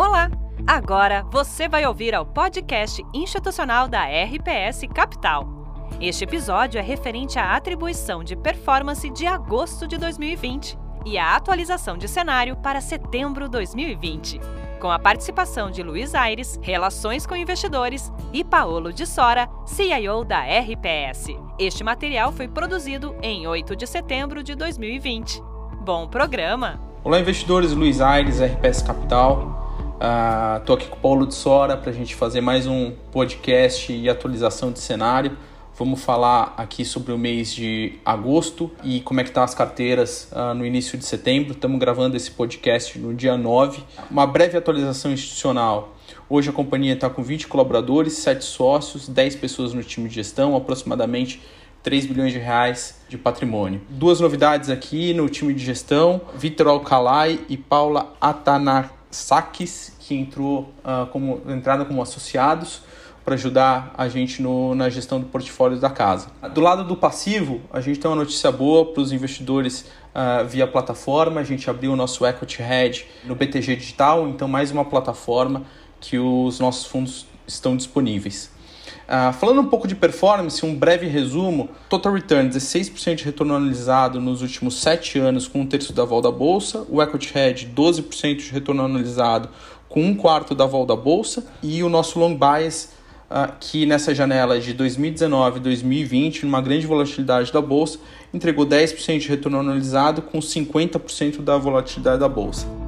Olá! Agora você vai ouvir ao podcast institucional da RPS Capital. Este episódio é referente à atribuição de performance de agosto de 2020 e à atualização de cenário para setembro de 2020, com a participação de Luiz Aires, Relações com Investidores, e Paolo de Sora, CIO da RPS. Este material foi produzido em 8 de setembro de 2020. Bom programa! Olá, investidores, Luiz Aires, RPS Capital. Estou uh, aqui com o Paulo de Sora para a gente fazer mais um podcast e atualização de cenário. Vamos falar aqui sobre o mês de agosto e como é que tá as carteiras uh, no início de setembro. Estamos gravando esse podcast no dia 9. Uma breve atualização institucional. Hoje a companhia está com 20 colaboradores, 7 sócios, 10 pessoas no time de gestão, aproximadamente 3 bilhões de reais de patrimônio. Duas novidades aqui no time de gestão: Vitor Alcalai e Paula Atanar saques que entrou uh, como entrada como associados para ajudar a gente no, na gestão do portfólio da casa. Do lado do passivo, a gente tem uma notícia boa para os investidores uh, via plataforma. A gente abriu o nosso Equity Hedge no BTG Digital, então mais uma plataforma que os nossos fundos estão disponíveis. Uh, falando um pouco de performance, um breve resumo: Total Return 16% de retorno analisado nos últimos 7 anos com um terço da vol da bolsa, o Equity Hedge 12% de retorno analisado com um quarto da vol da bolsa. E o nosso Long Bias uh, que nessa janela de 2019 e 2020, numa grande volatilidade da bolsa, entregou 10% de retorno analisado com 50% da volatilidade da bolsa.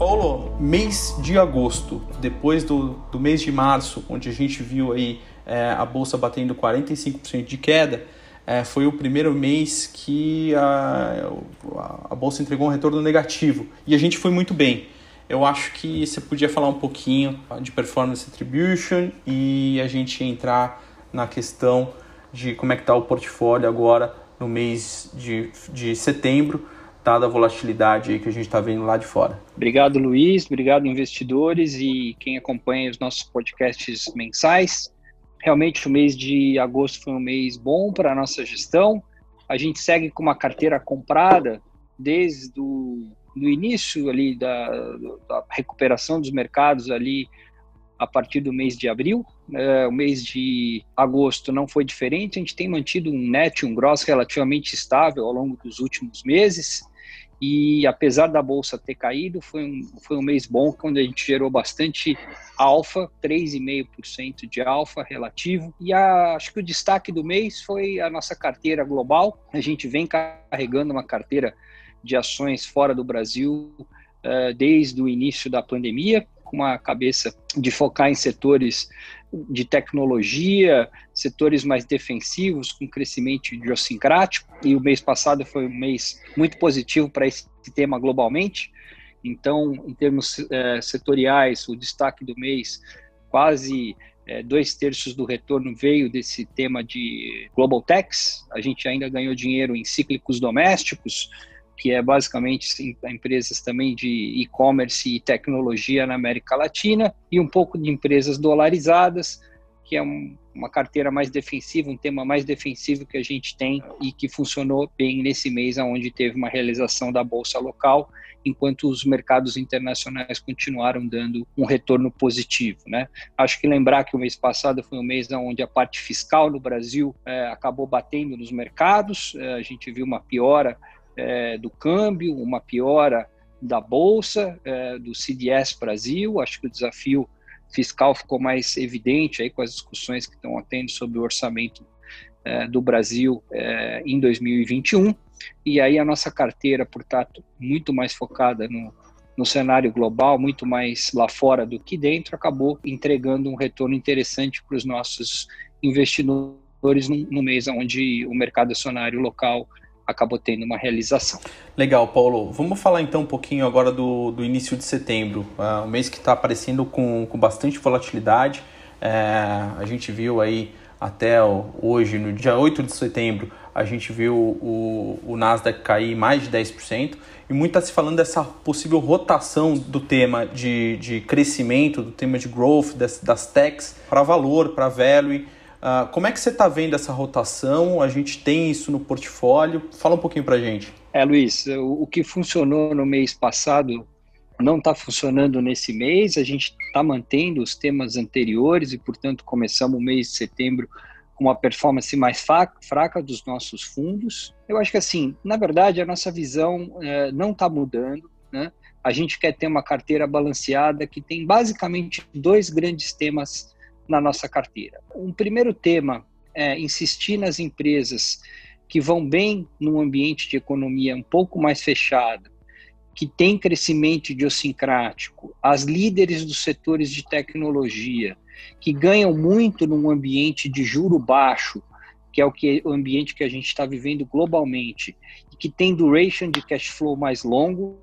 Paulo, mês de agosto, depois do, do mês de março, onde a gente viu aí é, a bolsa batendo 45% de queda, é, foi o primeiro mês que a, a bolsa entregou um retorno negativo e a gente foi muito bem. Eu acho que você podia falar um pouquinho de performance attribution e a gente entrar na questão de como é que está o portfólio agora no mês de, de setembro dada a volatilidade que a gente está vendo lá de fora. Obrigado, Luiz. Obrigado, investidores e quem acompanha os nossos podcasts mensais. Realmente, o mês de agosto foi um mês bom para a nossa gestão. A gente segue com uma carteira comprada desde o do início ali da, da recuperação dos mercados ali a partir do mês de abril. É, o mês de agosto não foi diferente. A gente tem mantido um net, um gross relativamente estável ao longo dos últimos meses. E apesar da bolsa ter caído, foi um, foi um mês bom, quando a gente gerou bastante alfa, 3,5% de alfa relativo. E a, acho que o destaque do mês foi a nossa carteira global. A gente vem carregando uma carteira de ações fora do Brasil uh, desde o início da pandemia, com uma cabeça de focar em setores de tecnologia, setores mais defensivos, com crescimento idiosincrático, e o mês passado foi um mês muito positivo para esse tema globalmente. Então, em termos é, setoriais, o destaque do mês, quase é, dois terços do retorno veio desse tema de Global Techs. A gente ainda ganhou dinheiro em cíclicos domésticos, que é basicamente empresas também de e-commerce e tecnologia na América Latina, e um pouco de empresas dolarizadas, que é um, uma carteira mais defensiva, um tema mais defensivo que a gente tem e que funcionou bem nesse mês, onde teve uma realização da bolsa local, enquanto os mercados internacionais continuaram dando um retorno positivo. Né? Acho que lembrar que o mês passado foi um mês onde a parte fiscal no Brasil é, acabou batendo nos mercados, é, a gente viu uma piora é, do câmbio, uma piora da bolsa, é, do CDS Brasil. Acho que o desafio fiscal ficou mais evidente aí com as discussões que estão tendo sobre o orçamento é, do Brasil é, em 2021. E aí a nossa carteira, portanto, muito mais focada no, no cenário global, muito mais lá fora do que dentro, acabou entregando um retorno interessante para os nossos investidores no, no mês onde o mercado acionário local acabou tendo uma realização. Legal, Paulo. Vamos falar então um pouquinho agora do, do início de setembro, uh, um mês que está aparecendo com, com bastante volatilidade. É, a gente viu aí até hoje, no dia 8 de setembro, a gente viu o, o Nasdaq cair mais de 10%, e muito está se falando dessa possível rotação do tema de, de crescimento, do tema de growth, das, das techs, para valor, para value. Uh, como é que você está vendo essa rotação? A gente tem isso no portfólio? Fala um pouquinho para gente. É, Luiz, o, o, que funcionou no mês passado não está funcionando nesse mês, a gente está mantendo os temas anteriores e, portanto, começamos o mês de setembro com uma performance mais fraca dos nossos fundos. Eu acho que, assim, na verdade, a nossa visão é, não está mudando, né? A gente quer ter uma carteira balanceada que tem basicamente dois grandes temas na nossa carteira. Um primeiro tema é insistir nas empresas que vão bem num ambiente de economia um pouco mais fechado, que tem crescimento idiosincrático, as líderes dos setores de tecnologia, que ganham muito num ambiente de juro baixo, que é o, que, o ambiente que a gente está vivendo globalmente, e que tem duration de cash flow mais longo.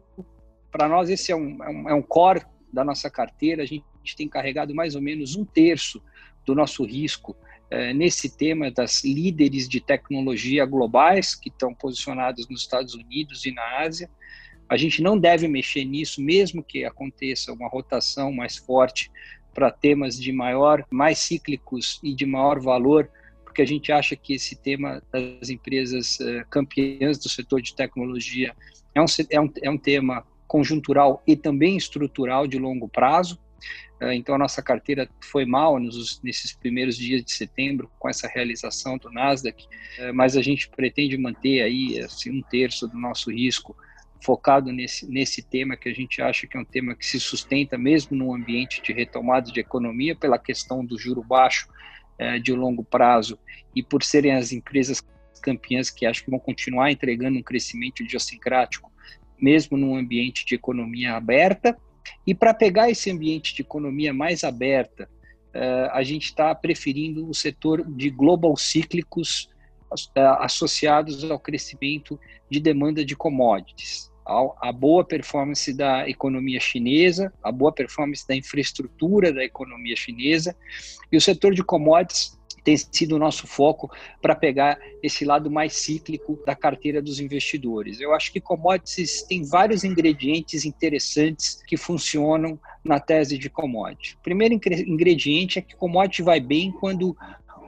Para nós, esse é um, é um, é core da nossa carteira, a gente tem carregado mais ou menos um terço do nosso risco é, nesse tema das líderes de tecnologia globais que estão posicionadas nos Estados Unidos e na Ásia. A gente não deve mexer nisso, mesmo que aconteça uma rotação mais forte para temas de maior, mais cíclicos e de maior valor, porque a gente acha que esse tema das empresas uh, campeãs do setor de tecnologia é um, é, um, é um tema conjuntural e também estrutural de longo prazo. É, então, a nossa carteira foi mal nos, nesses primeiros dias de setembro com essa realização do Nasdaq, é, mas a gente pretende manter aí assim, um terço do nosso risco focado nesse, nesse tema que a gente acha que é um tema que se sustenta mesmo num ambiente de retomada de economia pela questão do juro baixo é, de longo prazo e por serem as empresas campeãs que acho que vão continuar entregando um crescimento idiosincrático mesmo num ambiente de economia aberta e para pegar esse ambiente de economia mais aberta, uh, a gente está preferindo o setor de global cíclicos uh, associados ao crescimento de demanda de commodities. A boa performance da economia chinesa, a boa performance da infraestrutura da economia chinesa e o setor de commodities tem sido o nosso foco para pegar esse lado mais cíclico da carteira dos investidores. Eu acho que commodities tem vários ingredientes interessantes que funcionam na tese de commodity. O primeiro ingrediente é que commodity vai bem quando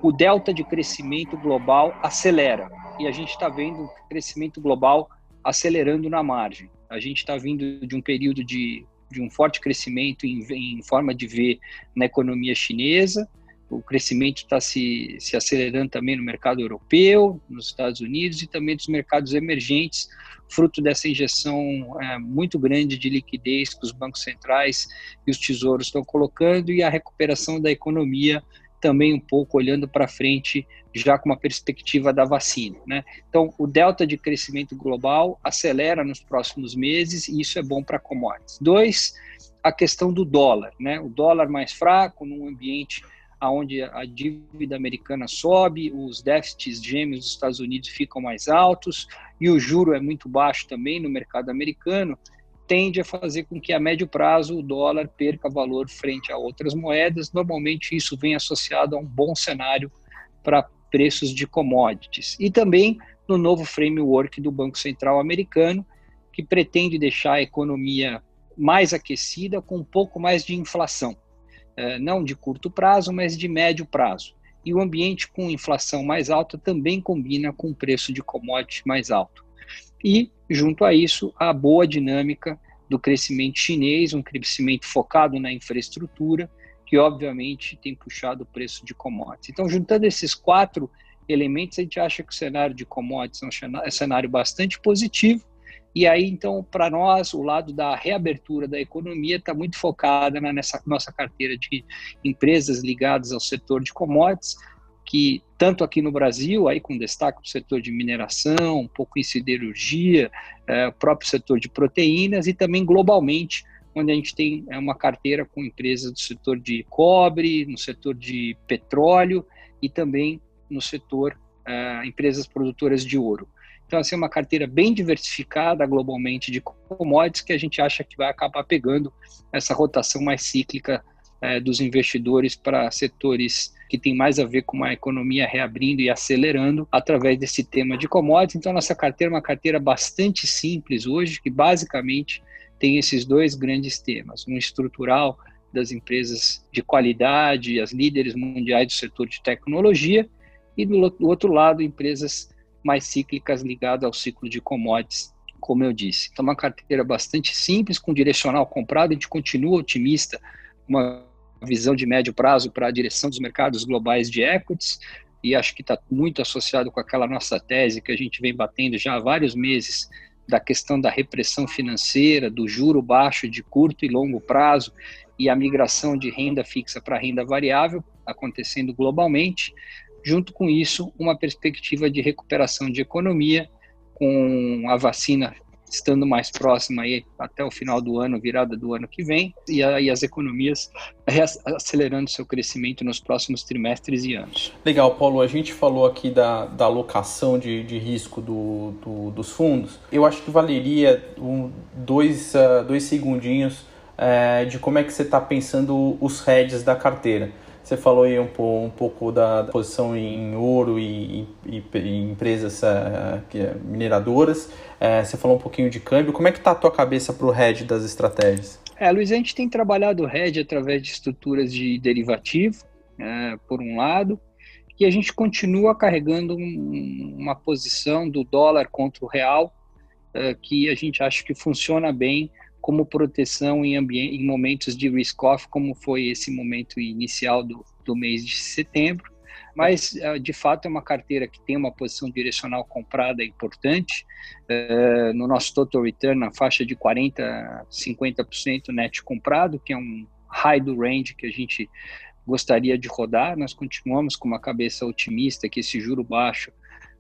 o delta de crescimento global acelera. E a gente está vendo o crescimento global acelerando na margem. A gente está vindo de um período de, de um forte crescimento em, em forma de V na economia chinesa, o crescimento está se, se acelerando também no mercado europeu, nos Estados Unidos e também dos mercados emergentes, fruto dessa injeção é, muito grande de liquidez que os bancos centrais e os tesouros estão colocando e a recuperação da economia também um pouco olhando para frente já com uma perspectiva da vacina, né? Então, o delta de crescimento global acelera nos próximos meses e isso é bom para commodities. Dois, a questão do dólar, né? O dólar mais fraco num ambiente aonde a dívida americana sobe, os déficits gêmeos dos Estados Unidos ficam mais altos e o juro é muito baixo também no mercado americano, tende a fazer com que a médio prazo o dólar perca valor frente a outras moedas. Normalmente isso vem associado a um bom cenário para preços de commodities. E também no novo framework do Banco Central americano, que pretende deixar a economia mais aquecida com um pouco mais de inflação. É, não de curto prazo, mas de médio prazo. E o ambiente com inflação mais alta também combina com o preço de commodity mais alto. E, junto a isso, a boa dinâmica do crescimento chinês, um crescimento focado na infraestrutura, que obviamente tem puxado o preço de commodities. Então, juntando esses quatro elementos, a gente acha que o cenário de commodities é um cenário bastante positivo e aí, então, para nós, o lado da reabertura da economia está muito focada nessa nossa carteira de empresas ligadas ao setor de commodities, que tanto aqui no Brasil, aí com destaque no setor de mineração, um pouco em siderurgia, é, o próprio setor de proteínas e também globalmente, onde a gente tem é, uma carteira com empresas do setor de cobre, no setor de petróleo e também no setor é, empresas produtoras de ouro. Então, assim, é uma carteira bem diversificada globalmente de commodities que a gente acha que vai acabar pegando essa rotação mais cíclica é, dos investidores para setores que tem mais a ver com a economia reabrindo e acelerando através desse tema de commodities. Então, nossa carteira é uma carteira bastante simples hoje, que basicamente tem esses dois grandes temas: um estrutural das empresas de qualidade, as líderes mundiais do setor de tecnologia, e do outro lado, empresas mais cíclicas ligadas ao ciclo de commodities, como eu disse. Então, uma carteira bastante simples, com direcional comprado, a gente continua otimista, uma visão de médio prazo para a direção dos mercados globais de equities, e acho que está muito associado com aquela nossa tese que a gente vem batendo já há vários meses da questão da repressão financeira, do juro baixo de curto e longo prazo e a migração de renda fixa para renda variável acontecendo globalmente. Junto com isso, uma perspectiva de recuperação de economia, com a vacina estando mais próxima aí até o final do ano, virada do ano que vem, e as economias acelerando seu crescimento nos próximos trimestres e anos. Legal, Paulo. A gente falou aqui da, da alocação de, de risco do, do, dos fundos. Eu acho que valeria um, dois, uh, dois segundinhos uh, de como é que você está pensando os hedges da carteira. Você falou aí um, pouco, um pouco da, da, posição em ouro e, e, e empresas uh, mineradoras. Uh, você falou um pouquinho de câmbio. Como é que está a tua cabeça para o hedge das estratégias? É, Luiz, a gente tem trabalhado o hedge através de estruturas de derivativo, uh, por um lado, e a gente continua carregando um, uma posição do dólar contra o real, que a gente acha que funciona bem como proteção em, em momentos de risk-off, como foi esse momento inicial do, do mês de setembro. Mas, eh, de fato, é uma carteira que tem uma posição direcional comprada importante. Uh, no nosso total return, na faixa de 40% a 50% net comprado, que é um high do range que a gente gostaria de rodar. Nós continuamos com uma cabeça otimista que esse juro baixo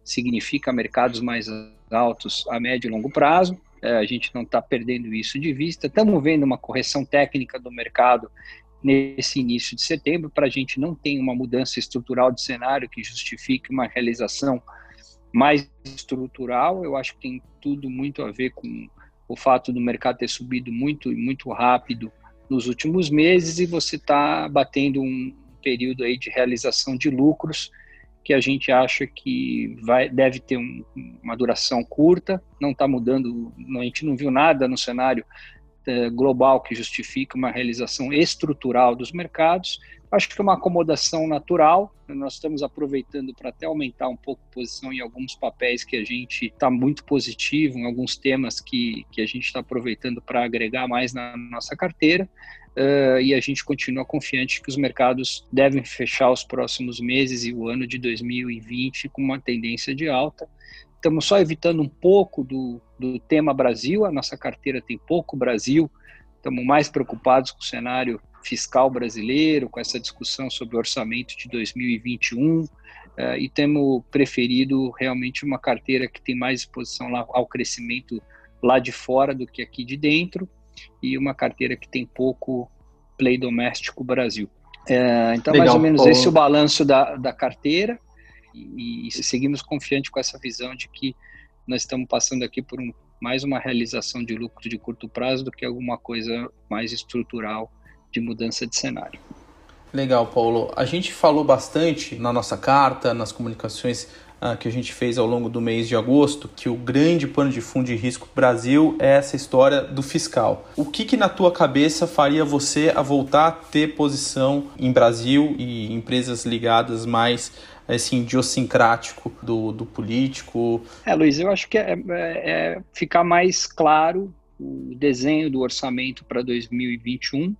significa mercados mais altos a médio e longo prazo. É, a gente não está perdendo isso de vista. Estamos vendo uma correção técnica do mercado nesse início de setembro, para a gente não ter uma mudança estrutural de cenário que justifique uma realização mais estrutural. Eu acho que tem tudo muito a ver com o fato do mercado ter subido muito e muito rápido nos últimos meses e você está batendo um período aí de realização de lucros que a gente acha que vai, deve ter um, uma duração curta, não está mudando, a gente não viu nada no cenário é, global que justifique uma realização estrutural dos mercados. Acho que é uma acomodação natural. Nós estamos aproveitando para até aumentar um pouco a posição em alguns papéis que a gente está muito positivo, em alguns temas que, que a gente está aproveitando para agregar mais na nossa carteira uh, e a gente continua confiante que os mercados devem fechar os próximos meses e o ano de 2020 com uma tendência de alta. Estamos só evitando um pouco do, do tema Brasil, a nossa carteira tem pouco Brasil, estamos mais preocupados com o cenário fiscal brasileiro, com essa discussão sobre o orçamento de 2021, uh, eh, e temos preferido realmente uma carteira que tem mais exposição lá ao crescimento lá de fora do que aqui de dentro, e uma carteira que tem pouco play doméstico Brasil. É, então, Legal, mais ou menos esse é o balanço da, da carteira e, e seguimos confiantes com essa visão de que nós estamos passando aqui por um, mais uma realização de lucro de curto prazo do que alguma coisa mais estrutural de mudança de cenário. Legal, Paulo. A gente falou bastante na nossa carta, nas comunicações ah, que a gente fez ao longo do mês de agosto, que o grande pano de fundo de risco Brasil é essa história do fiscal. O que, que na tua cabeça faria você a voltar a ter posição em Brasil e empresas ligadas mais assim, idiosincrático do, do político? É, Luiz, eu acho que é, é, é ficar mais claro o desenho do orçamento para 2021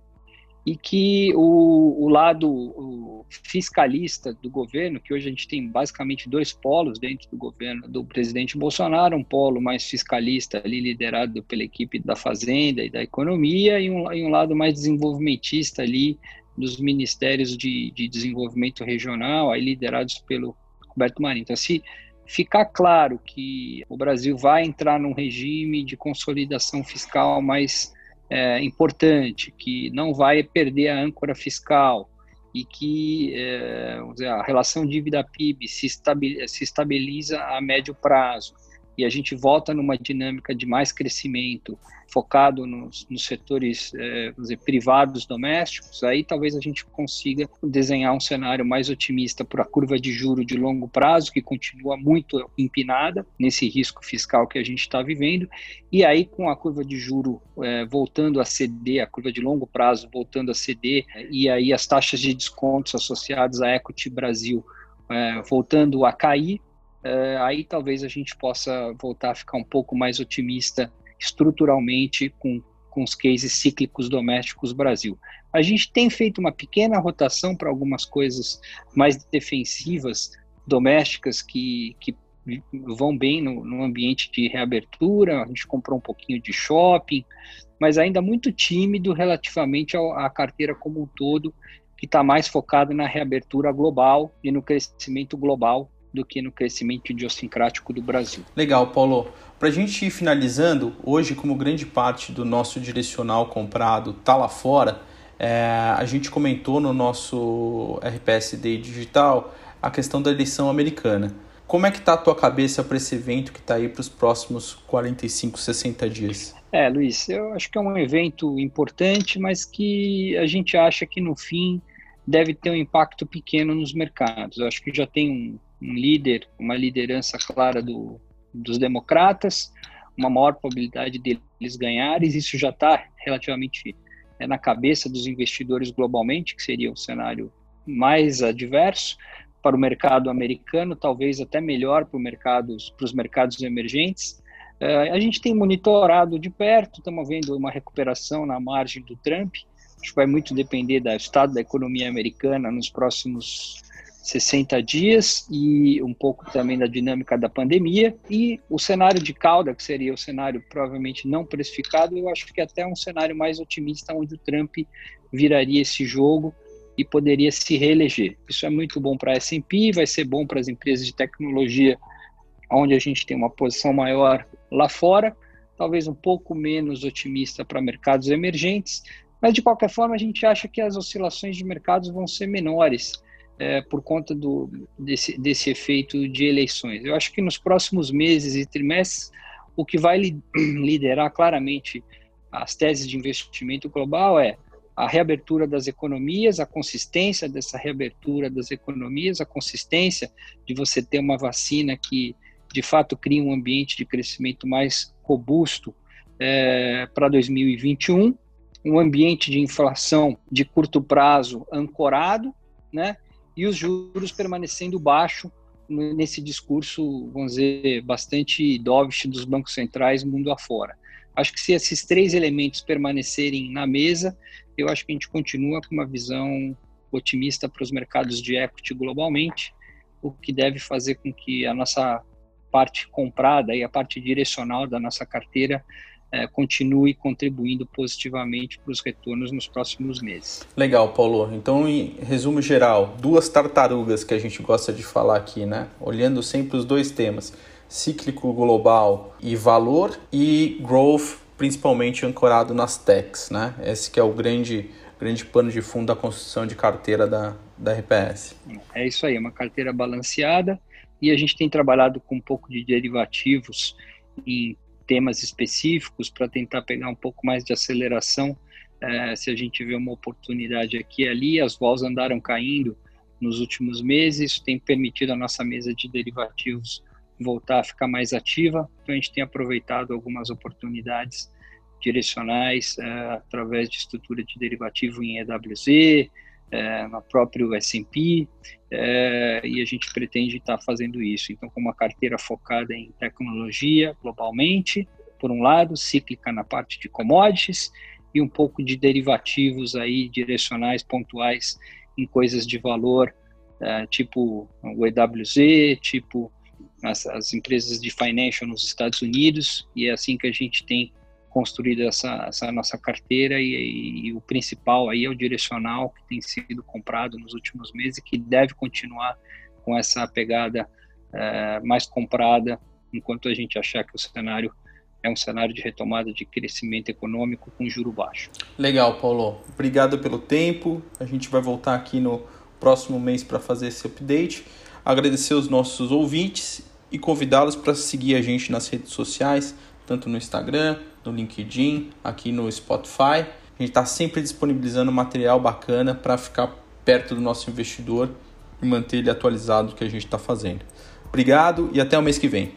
e que o, o lado o fiscalista do governo, que hoje a gente tem basicamente dois polos dentro do governo do presidente Bolsonaro, um polo mais fiscalista ali liderado pela equipe da Fazenda e da Economia e um, e um lado mais desenvolvimentista ali dos ministérios de, de desenvolvimento regional, aí liderados pelo Roberto Marinho. Então, se ficar claro que o Brasil vai entrar num regime de consolidação fiscal mais é, importante, que não vai perder a âncora fiscal e que é, dizer, a relação dívida-PIB se, se estabiliza a médio prazo e a gente volta numa dinâmica de mais crescimento focado nos, nos setores é, dizer, privados domésticos, aí talvez a gente consiga desenhar um cenário mais otimista para a curva de juro de longo prazo, que continua muito empinada nesse risco fiscal que a gente está vivendo, e aí com a curva de juro é, voltando a ceder, a curva de longo prazo voltando a ceder, e aí as taxas de descontos associadas à Equity Brasil é, voltando a cair, uh, aí talvez a gente possa voltar a ficar um pouco mais otimista estruturalmente com, com os cases cíclicos domésticos Brasil. A gente tem feito uma pequena rotação para algumas coisas mais defensivas domésticas que, que vão bem no, no, ambiente de reabertura. A gente comprou um pouquinho de shopping, mas ainda muito tímido relativamente à carteira como um todo, que está mais focado na reabertura global e no crescimento global do que no crescimento idiosincrático do Brasil. Legal, Paulo. Para a gente ir finalizando, hoje, como grande parte do nosso direcional comprado está lá fora, é, a gente comentou no nosso RPS Day Digital a questão da eleição americana. Como é que está a tua cabeça para esse evento que está aí para os próximos 45, 60 dias? É, Luiz, eu acho que é um evento importante, mas que a gente acha que no fim deve ter um impacto pequeno nos mercados. Eu acho que já tem um, um líder, uma liderança clara do, dos democratas, uma maior probabilidade deles ganharem, isso já está relativamente é, na cabeça dos investidores globalmente, que seria o cenário mais adverso para o mercado americano, talvez até melhor para, mercados, para os mercados emergentes. Uh, a gente tem monitorado de perto, estamos vendo uma recuperação na margem do Trump. Acho que vai muito depender do estado da economia americana nos próximos 60 dias e um pouco também da dinâmica da pandemia. E o cenário de cauda, que seria o cenário provavelmente não precificado, eu acho que é até um cenário mais otimista, onde o Trump viraria esse jogo e poderia se reeleger. Isso é muito bom para a S&P, vai ser bom para as empresas de tecnologia, onde a gente tem uma posição maior lá fora, talvez um pouco menos otimista para mercados emergentes, mas de qualquer forma a gente acha que as oscilações de mercados vão ser menores é, por conta do, desse, desse efeito de eleições. Eu acho que nos próximos meses e trimestres o que vai liderar claramente as teses de investimento global é a reabertura das economias, a consistência dessa reabertura das economias, a consistência de você ter uma vacina que de fato cria um ambiente de crescimento mais robusto é, para 2021, um ambiente de inflação de curto prazo ancorado, né? E os juros permanecendo baixo nesse discurso, vamos dizer, bastante dovish dos bancos centrais mundo afora. Acho que se esses três elementos permanecerem na mesa, eu acho que a gente continua com uma visão otimista para os mercados de equity globalmente, o que deve fazer com que a nossa parte comprada e a parte direcional da nossa carteira é, continue contribuindo positivamente para os retornos nos próximos meses. Legal, Paulo. Então, em resumo geral, duas tartarugas que a gente gosta de falar aqui, né? Olhando sempre os dois temas cíclico global e valor e growth, principalmente ancorado nas techs, né? Esse que é o grande, grande pano de fundo da construção de carteira da, da RPS. É isso aí, uma carteira balanceada e a gente tem trabalhado com um pouco de derivativos em temas específicos para tentar pegar um pouco mais de aceleração. É, se a gente vê uma oportunidade aqui e ali, as vols andaram caindo nos últimos meses, isso tem permitido a nossa mesa de derivativos voltar a ficar mais ativa. Então, a gente tem aproveitado algumas oportunidades direcionais uh, através de estrutura de derivativo em EWZ, eh, no próprio S&P, eh, e a gente pretende estar tá fazendo isso. Então, com uma carteira focada em tecnologia globalmente, por um lado, cíclica na parte de commodities, e um pouco de derivativos aí direcionais, pontuais, em coisas de valor, tipo o EWZ, tipo as, as, empresas de financial nos Estados Unidos e é assim que a gente tem construído essa, essa nossa carteira e, e, e, o principal aí é o direcional que tem sido comprado nos últimos meses e que deve continuar com essa pegada é, mais comprada enquanto a gente achar que o cenário é um cenário de retomada de crescimento econômico com juro baixo. Legal, Paulo. Obrigado pelo tempo. A gente vai voltar aqui no próximo mês para fazer esse update. Agradecer os nossos ouvintes e convidá-los para seguir a gente nas redes sociais, tanto no Instagram, no LinkedIn, aqui no Spotify. A gente está sempre disponibilizando material bacana para ficar perto do nosso investidor e manter ele atualizado do que a gente está fazendo. Obrigado e até o mês que vem.